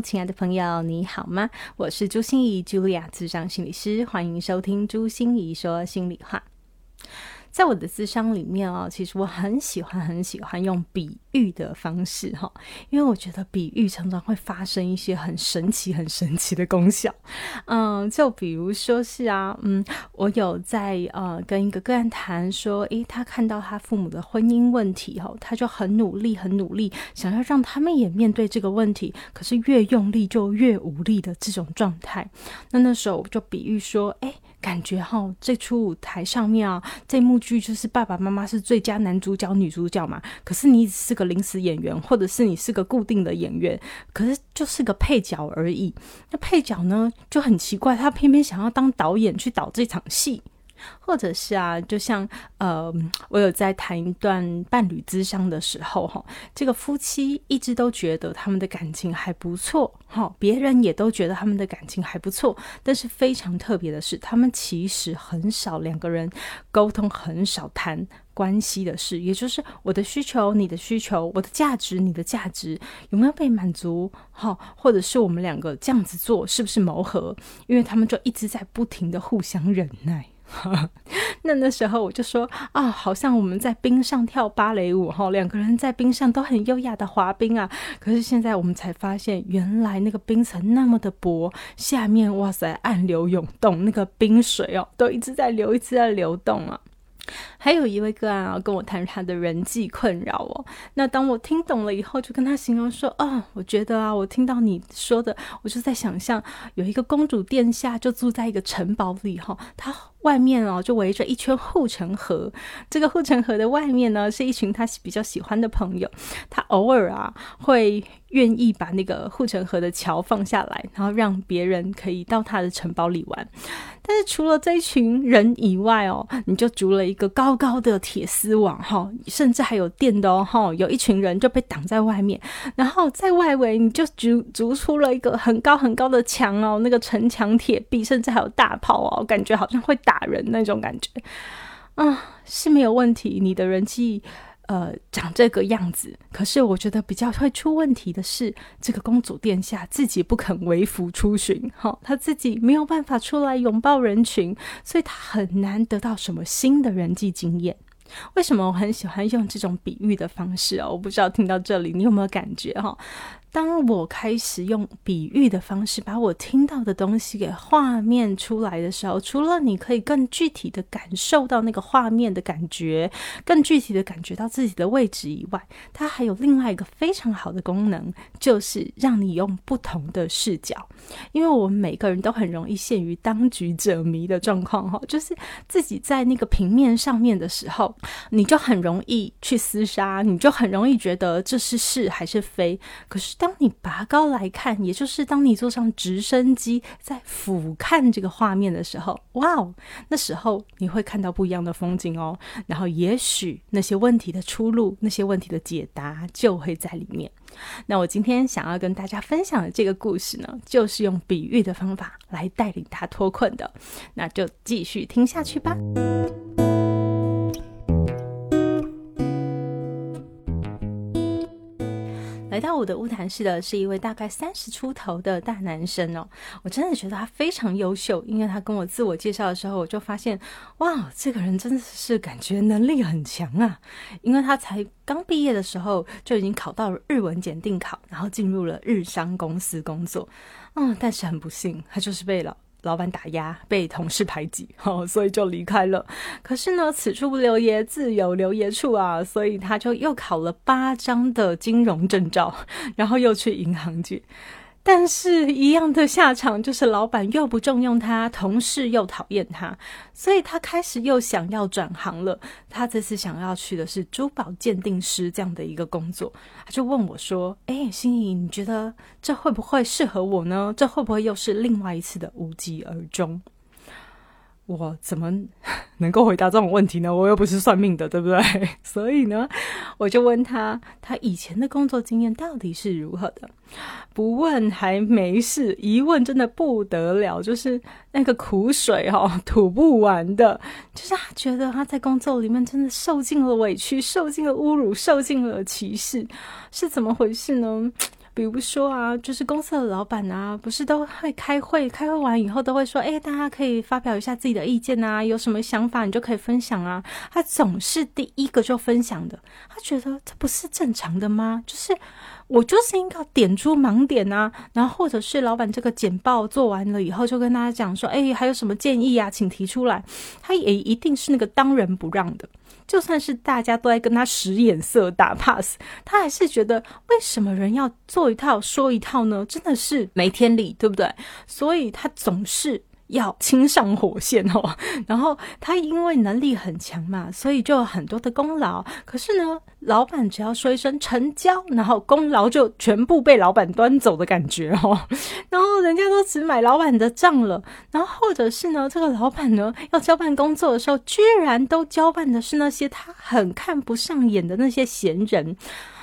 亲爱的朋友，你好吗？我是朱心怡，Julia，智商心理师，欢迎收听朱心怡说心里话。在我的智商里面啊，其实我很喜欢很喜欢用比喻的方式哈，因为我觉得比喻常常会发生一些很神奇、很神奇的功效。嗯，就比如说是啊，嗯，我有在呃跟一个个案谈说，诶，他看到他父母的婚姻问题哈，他就很努力、很努力，想要让他们也面对这个问题，可是越用力就越无力的这种状态。那那时候我就比喻说，诶。感觉哈，这出舞台上面啊，这幕剧就是爸爸妈妈是最佳男主角、女主角嘛。可是你只是个临时演员，或者是你是个固定的演员，可是就是个配角而已。那配角呢就很奇怪，他偏偏想要当导演去导这场戏。或者是啊，就像呃，我有在谈一段伴侣之商的时候，哈，这个夫妻一直都觉得他们的感情还不错，哈，别人也都觉得他们的感情还不错，但是非常特别的是，他们其实很少两个人沟通，很少谈关系的事，也就是我的需求、你的需求，我的价值、你的价值有没有被满足，哈，或者是我们两个这样子做是不是谋合？因为他们就一直在不停的互相忍耐。那那时候我就说啊，好像我们在冰上跳芭蕾舞哈，两个人在冰上都很优雅的滑冰啊。可是现在我们才发现，原来那个冰层那么的薄，下面哇塞暗流涌动，那个冰水哦都一直在流，一直在流动啊。还有一位个案啊，跟我谈他的人际困扰哦。那当我听懂了以后，就跟他形容说：“哦，我觉得啊，我听到你说的，我就在想象有一个公主殿下就住在一个城堡里哈，他。”外面哦，就围着一圈护城河。这个护城河的外面呢，是一群他比较喜欢的朋友。他偶尔啊，会愿意把那个护城河的桥放下来，然后让别人可以到他的城堡里玩。但是除了这一群人以外哦，你就筑了一个高高高的铁丝网哈，甚至还有电的哦哈。有一群人就被挡在外面，然后在外围你就筑筑出了一个很高很高的墙哦，那个城墙铁壁，甚至还有大炮哦，感觉好像会打人那种感觉啊，是没有问题。你的人气。呃，长这个样子，可是我觉得比较会出问题的是，这个公主殿下自己不肯为服出巡，哈，她自己没有办法出来拥抱人群，所以她很难得到什么新的人际经验。为什么我很喜欢用这种比喻的方式哦？我不知道听到这里你有没有感觉哈？当我开始用比喻的方式把我听到的东西给画面出来的时候，除了你可以更具体的感受到那个画面的感觉，更具体的感觉到自己的位置以外，它还有另外一个非常好的功能，就是让你用不同的视角。因为我们每个人都很容易陷于当局者迷的状况，哈，就是自己在那个平面上面的时候，你就很容易去厮杀，你就很容易觉得这是是还是非，可是。当你拔高来看，也就是当你坐上直升机在俯瞰这个画面的时候，哇哦，那时候你会看到不一样的风景哦。然后，也许那些问题的出路、那些问题的解答就会在里面。那我今天想要跟大家分享的这个故事呢，就是用比喻的方法来带领他脱困的。那就继续听下去吧。来到我的乌谈室的是一位大概三十出头的大男生哦，我真的觉得他非常优秀，因为他跟我自我介绍的时候，我就发现，哇，这个人真的是感觉能力很强啊，因为他才刚毕业的时候就已经考到了日文检定考，然后进入了日商公司工作，嗯，但是很不幸，他就是被了。老板打压，被同事排挤，哦，所以就离开了。可是呢，此处不留爷，自有留爷处啊，所以他就又考了八张的金融证照，然后又去银行去。但是，一样的下场就是老板又不重用他，同事又讨厌他，所以他开始又想要转行了。他这次想要去的是珠宝鉴定师这样的一个工作，他就问我说：“哎，心怡，你觉得这会不会适合我呢？这会不会又是另外一次的无疾而终？”我怎么能够回答这种问题呢？我又不是算命的，对不对？所以呢，我就问他，他以前的工作经验到底是如何的？不问还没事，一问真的不得了，就是那个苦水哈，吐不完的。就是他觉得他在工作里面真的受尽了委屈，受尽了侮辱，受尽了歧视，是怎么回事呢？比如说啊，就是公司的老板啊，不是都会开会，开会完以后都会说，哎，大家可以发表一下自己的意见啊，有什么想法你就可以分享啊。他总是第一个就分享的，他觉得这不是正常的吗？就是我就是应该点出盲点啊，然后或者是老板这个简报做完了以后，就跟大家讲说，哎，还有什么建议啊，请提出来。他也一定是那个当仁不让的。就算是大家都在跟他使眼色打 pass，他还是觉得为什么人要做一套说一套呢？真的是没天理，对不对？所以他总是。要亲上火线哦，然后他因为能力很强嘛，所以就有很多的功劳。可是呢，老板只要说一声成交，然后功劳就全部被老板端走的感觉哦。然后人家都只买老板的账了，然后或者是呢，这个老板呢要交办工作的时候，居然都交办的是那些他很看不上眼的那些闲人。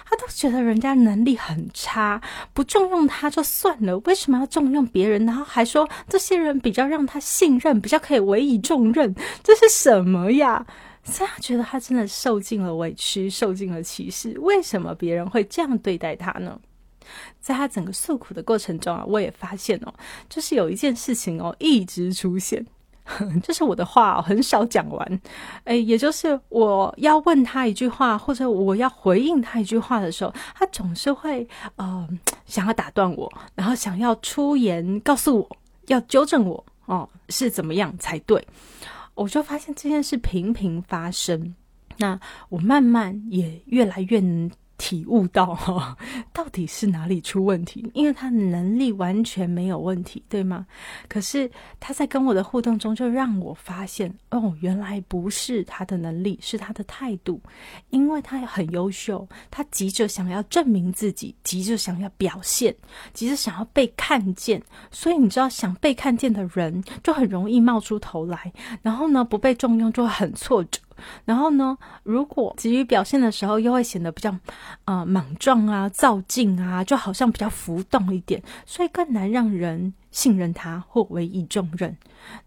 他都觉得人家能力很差，不重用他就算了，为什么要重用别人？然后还说这些人比较让他信任，比较可以委以重任，这是什么呀？所以他觉得他真的受尽了委屈，受尽了歧视。为什么别人会这样对待他呢？在他整个诉苦的过程中啊，我也发现哦，就是有一件事情哦，一直出现。就是我的话很少讲完，哎，也就是我要问他一句话，或者我要回应他一句话的时候，他总是会呃想要打断我，然后想要出言告诉我要纠正我哦是怎么样才对，我就发现这件事频频发生，那我慢慢也越来越能。体悟到哈，到底是哪里出问题？因为他能力完全没有问题，对吗？可是他在跟我的互动中，就让我发现，哦，原来不是他的能力，是他的态度。因为他很优秀，他急着想要证明自己，急着想要表现，急着想要被看见。所以你知道，想被看见的人，就很容易冒出头来。然后呢，不被重用，就很挫折。然后呢？如果急于表现的时候，又会显得比较，呃，莽撞啊、躁进啊，就好像比较浮动一点，所以更难让人信任他或委以重任。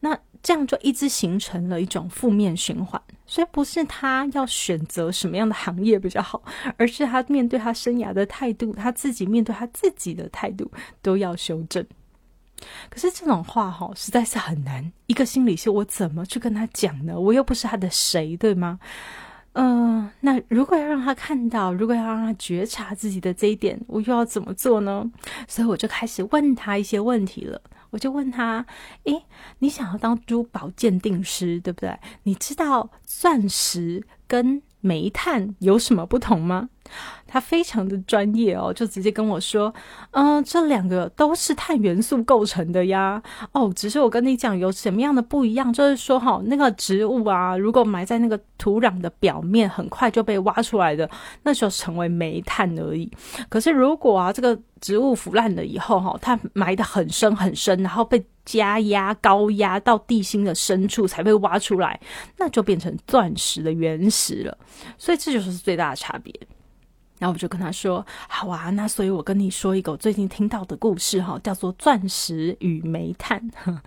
那这样就一直形成了一种负面循环。所以不是他要选择什么样的行业比较好，而是他面对他生涯的态度，他自己面对他自己的态度都要修正。可是这种话哈，实在是很难。一个心理师，我怎么去跟他讲呢？我又不是他的谁，对吗？嗯，那如果要让他看到，如果要让他觉察自己的这一点，我又要怎么做呢？所以我就开始问他一些问题了。我就问他：诶，你想要当珠宝鉴定师，对不对？你知道钻石跟煤炭有什么不同吗？他非常的专业哦，就直接跟我说：“嗯，这两个都是碳元素构成的呀。哦，只是我跟你讲有什么样的不一样，就是说哈，那个植物啊，如果埋在那个土壤的表面，很快就被挖出来的，那就成为煤炭而已。可是如果啊，这个植物腐烂了以后哈，它埋的很深很深，然后被加压高压到地心的深处才被挖出来，那就变成钻石的原石了。所以这就是最大的差别。”然后我就跟他说：“好啊，那所以我跟你说一个我最近听到的故事哈，叫做《钻石与煤炭》。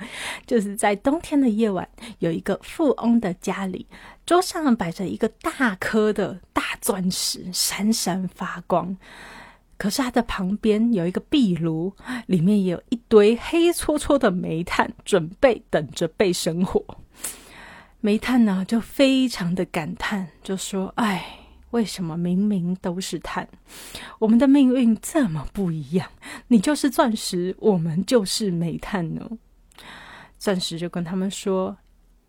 就是在冬天的夜晚，有一个富翁的家里，桌上摆着一个大颗的大钻石，闪闪发光。可是他的旁边有一个壁炉，里面有一堆黑搓搓的煤炭，准备等着被生火。煤炭呢，就非常的感叹，就说：‘哎。’为什么明明都是碳，我们的命运这么不一样？你就是钻石，我们就是煤炭呢？钻石就跟他们说：“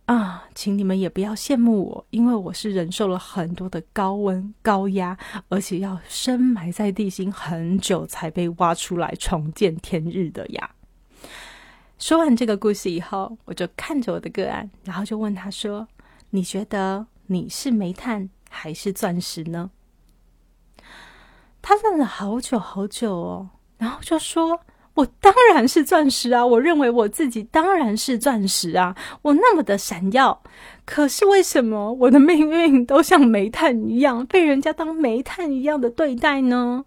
啊，请你们也不要羡慕我，因为我是忍受了很多的高温、高压，而且要深埋在地心很久才被挖出来重见天日的呀。”说完这个故事以后，我就看着我的个案，然后就问他说：“你觉得你是煤炭？”还是钻石呢？他愣了好久好久哦，然后就说：“我当然是钻石啊！我认为我自己当然是钻石啊！我那么的闪耀，可是为什么我的命运都像煤炭一样，被人家当煤炭一样的对待呢？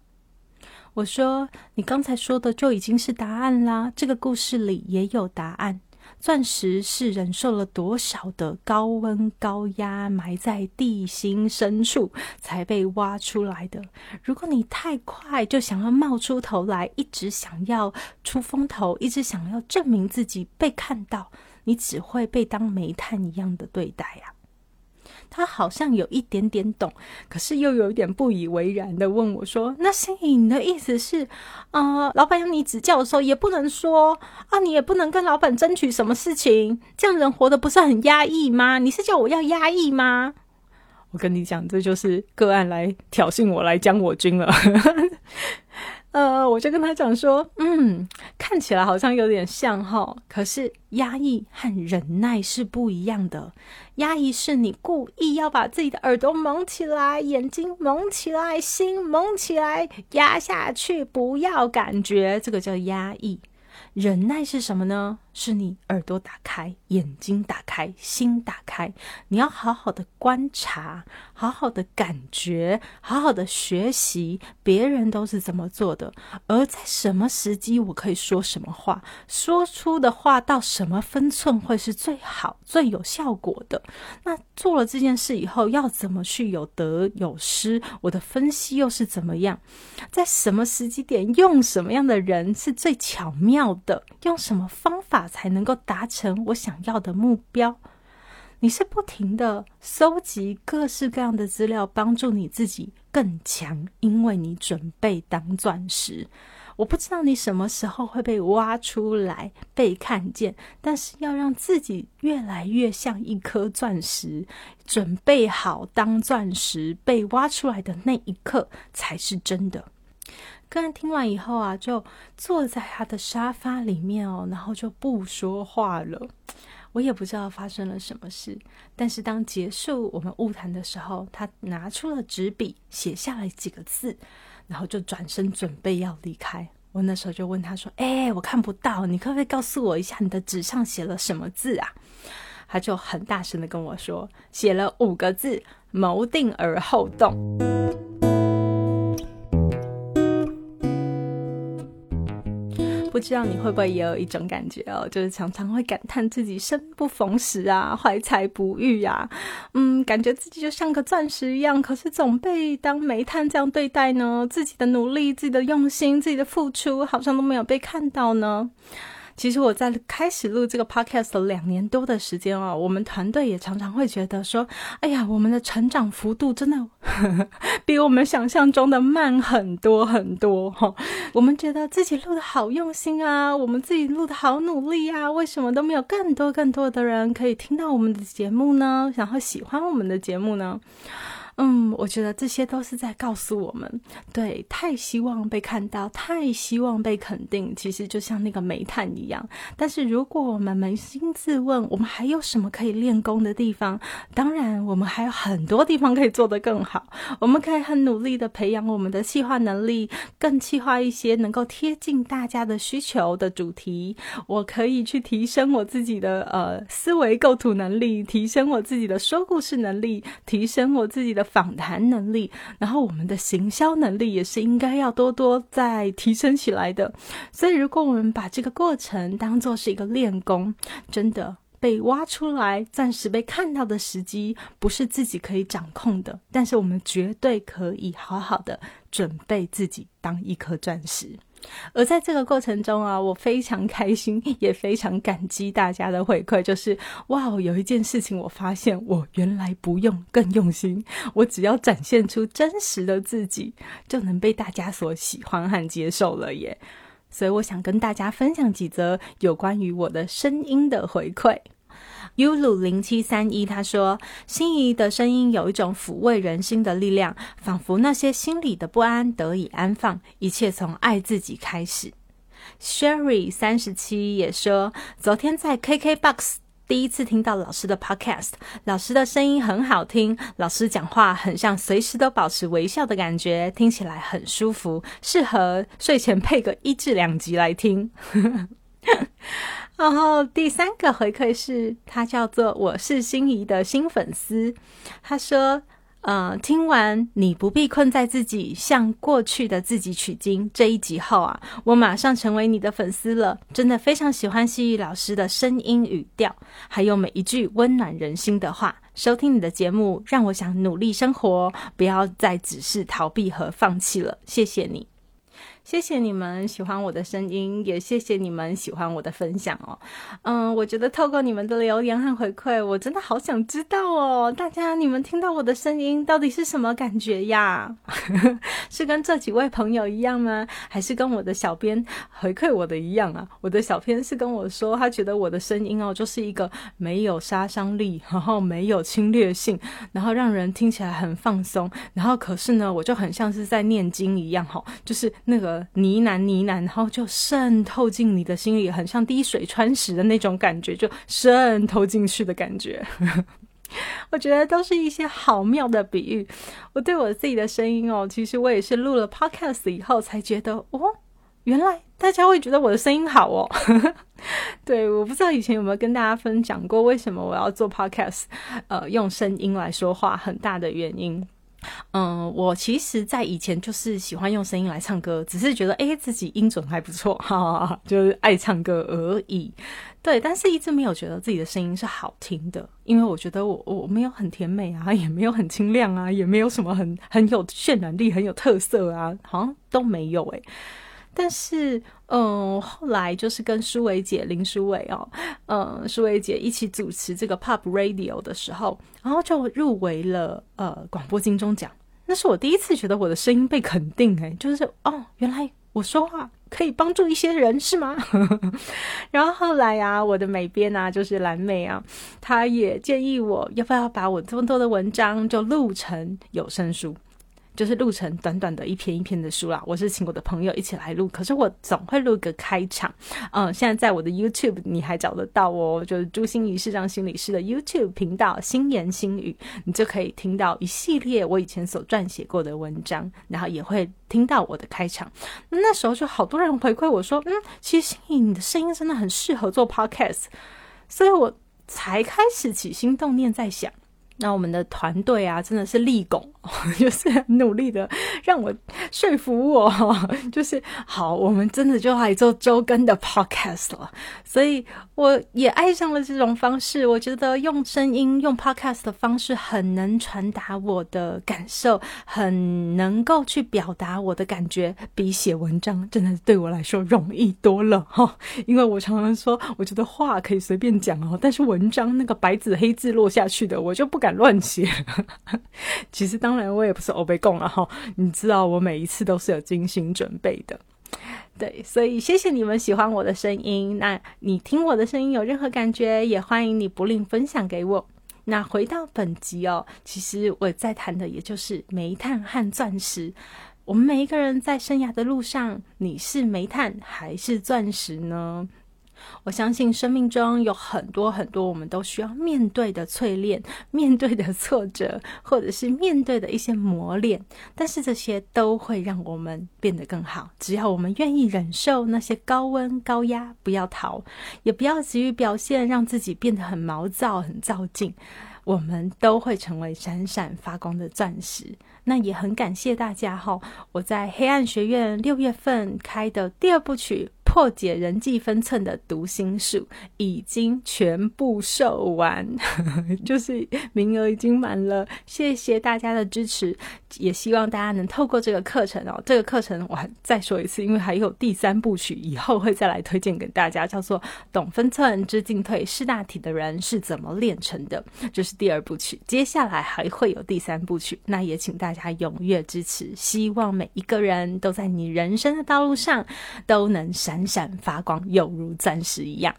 我说，你刚才说的就已经是答案啦。这个故事里也有答案。钻石是忍受了多少的高温高压，埋在地心深处才被挖出来的。如果你太快就想要冒出头来，一直想要出风头，一直想要证明自己被看到，你只会被当煤炭一样的对待呀。他好像有一点点懂，可是又有一点不以为然的问我说：“那心怡，你的意思是，啊，老板要你指教的时候，也不能说啊，你也不能跟老板争取什么事情，这样人活得不是很压抑吗？你是叫我要压抑吗？”我跟你讲，这就是个案来挑衅我，来将我军了。呃，我就跟他讲说，嗯，看起来好像有点像哈，可是压抑和忍耐是不一样的。压抑是你故意要把自己的耳朵蒙起来，眼睛蒙起来，心蒙起来，压下去，不要感觉，这个叫压抑。忍耐是什么呢？是你耳朵打开，眼睛打开，心打开。你要好好的观察，好好的感觉，好好的学习，别人都是怎么做的，而在什么时机我可以说什么话，说出的话到什么分寸会是最好、最有效果的。那做了这件事以后，要怎么去有得有失？我的分析又是怎么样？在什么时机点用什么样的人是最巧妙的？用什么方法？才能够达成我想要的目标。你是不停的搜集各式各样的资料，帮助你自己更强，因为你准备当钻石。我不知道你什么时候会被挖出来被看见，但是要让自己越来越像一颗钻石，准备好当钻石被挖出来的那一刻才是真的。个人听完以后啊，就坐在他的沙发里面哦，然后就不说话了。我也不知道发生了什么事，但是当结束我们误谈的时候，他拿出了纸笔，写下了几个字，然后就转身准备要离开。我那时候就问他说：“哎，我看不到，你可不可以告诉我一下你的纸上写了什么字啊？”他就很大声的跟我说：“写了五个字，谋定而后动。”不知道你会不会也有一种感觉哦，就是常常会感叹自己生不逢时啊，怀才不遇啊，嗯，感觉自己就像个钻石一样，可是总被当煤炭这样对待呢？自己的努力、自己的用心、自己的付出，好像都没有被看到呢。其实我在开始录这个 podcast 两年多的时间啊，我们团队也常常会觉得说，哎呀，我们的成长幅度真的 比我们想象中的慢很多很多哈。我们觉得自己录的好用心啊，我们自己录的好努力啊，为什么都没有更多更多的人可以听到我们的节目呢？然后喜欢我们的节目呢？嗯，我觉得这些都是在告诉我们，对，太希望被看到，太希望被肯定，其实就像那个煤炭一样。但是如果我们扪心自问，我们还有什么可以练功的地方？当然，我们还有很多地方可以做得更好。我们可以很努力的培养我们的企划能力，更企划一些能够贴近大家的需求的主题。我可以去提升我自己的呃思维构图能力，提升我自己的说故事能力，提升我自己的。访谈能力，然后我们的行销能力也是应该要多多再提升起来的。所以，如果我们把这个过程当做是一个练功，真的被挖出来、暂时被看到的时机，不是自己可以掌控的。但是，我们绝对可以好好的准备自己当一颗钻石。而在这个过程中啊，我非常开心，也非常感激大家的回馈。就是哇，有一件事情我发现，我原来不用更用心，我只要展现出真实的自己，就能被大家所喜欢和接受了耶。所以我想跟大家分享几则有关于我的声音的回馈。U 鲁零七三一他说：“心仪的声音有一种抚慰人心的力量，仿佛那些心里的不安得以安放，一切从爱自己开始。” Sherry 三十七也说：“昨天在 KKBOX 第一次听到老师的 podcast，老师的声音很好听，老师讲话很像随时都保持微笑的感觉，听起来很舒服，适合睡前配个一至两集来听。然后第三个回馈是他叫做我是心仪的新粉丝，他说。嗯，听完你不必困在自己，向过去的自己取经这一集后啊，我马上成为你的粉丝了。真的非常喜欢西语老师的声音语调，还有每一句温暖人心的话。收听你的节目，让我想努力生活，不要再只是逃避和放弃了。谢谢你。谢谢你们喜欢我的声音，也谢谢你们喜欢我的分享哦。嗯，我觉得透过你们的留言和回馈，我真的好想知道哦，大家你们听到我的声音到底是什么感觉呀？是跟这几位朋友一样吗？还是跟我的小编回馈我的一样啊？我的小编是跟我说，他觉得我的声音哦，就是一个没有杀伤力，然后没有侵略性，然后让人听起来很放松。然后可是呢，我就很像是在念经一样，哈，就是那个。呢喃呢喃，然后就渗透进你的心里，很像滴水穿石的那种感觉，就渗透进去的感觉。我觉得都是一些好妙的比喻。我对我自己的声音哦，其实我也是录了 podcast 以后才觉得，哦，原来大家会觉得我的声音好哦。对，我不知道以前有没有跟大家分享过，为什么我要做 podcast，呃，用声音来说话，很大的原因。嗯，我其实，在以前就是喜欢用声音来唱歌，只是觉得哎，自己音准还不错，哈哈，就是爱唱歌而已。对，但是一直没有觉得自己的声音是好听的，因为我觉得我我没有很甜美啊，也没有很清亮啊，也没有什么很很有渲染力、很有特色啊，好像都没有哎。但是，嗯，后来就是跟舒伟姐林舒伟哦，嗯，舒伟姐一起主持这个 Pop Radio 的时候，然后就入围了呃广播金钟奖。那是我第一次觉得我的声音被肯定，哎，就是哦，原来我说话可以帮助一些人，是吗？然后后来啊，我的美编啊，就是蓝妹啊，她也建议我要不要把我这么多的文章就录成有声书。就是录成短短的一篇一篇的书啦。我是请我的朋友一起来录，可是我总会录个开场。嗯，现在在我的 YouTube 你还找得到哦，就是朱心怡市长心理师的 YouTube 频道“心言心语”，你就可以听到一系列我以前所撰写过的文章，然后也会听到我的开场。那时候就好多人回馈我说：“嗯，其实心怡你的声音真的很适合做 Podcast。”所以我才开始起心动念，在想。那我们的团队啊，真的是立功，就是努力的让我说服我，就是好，我们真的就来做周更的 podcast 了。所以我也爱上了这种方式。我觉得用声音、用 podcast 的方式，很能传达我的感受，很能够去表达我的感觉，比写文章真的对我来说容易多了哈。因为我常常说，我觉得话可以随便讲哦，但是文章那个白纸黑字落下去的，我就不敢。乱写，其实当然我也不是欧贝贡了哈，你知道我每一次都是有精心准备的，对，所以谢谢你们喜欢我的声音。那你听我的声音有任何感觉，也欢迎你不吝分享给我。那回到本集哦，其实我在谈的也就是煤炭和钻石。我们每一个人在生涯的路上，你是煤炭还是钻石呢？我相信生命中有很多很多我们都需要面对的淬炼、面对的挫折，或者是面对的一些磨练。但是这些都会让我们变得更好。只要我们愿意忍受那些高温高压，不要逃，也不要急于表现，让自己变得很毛躁、很躁进，我们都会成为闪闪发光的钻石。那也很感谢大家哈！我在黑暗学院六月份开的第二部曲。破解人际分寸的读心术已经全部售完，就是名额已经满了。谢谢大家的支持，也希望大家能透过这个课程哦。这个课程我再说一次，因为还有第三部曲，以后会再来推荐给大家，叫做《懂分寸知进退识大体的人是怎么练成的》，这是第二部曲。接下来还会有第三部曲，那也请大家踊跃支持。希望每一个人都在你人生的道路上都能闪。闪闪发光，犹如钻石一样。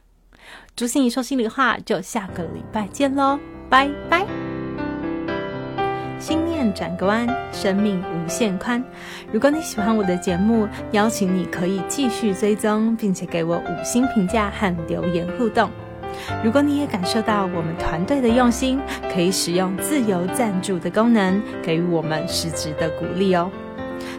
朱心怡说心里话，就下个礼拜见喽，拜拜。心念转个弯，生命无限宽。如果你喜欢我的节目，邀请你可以继续追踪，并且给我五星评价和留言互动。如果你也感受到我们团队的用心，可以使用自由赞助的功能，给予我们实质的鼓励哦。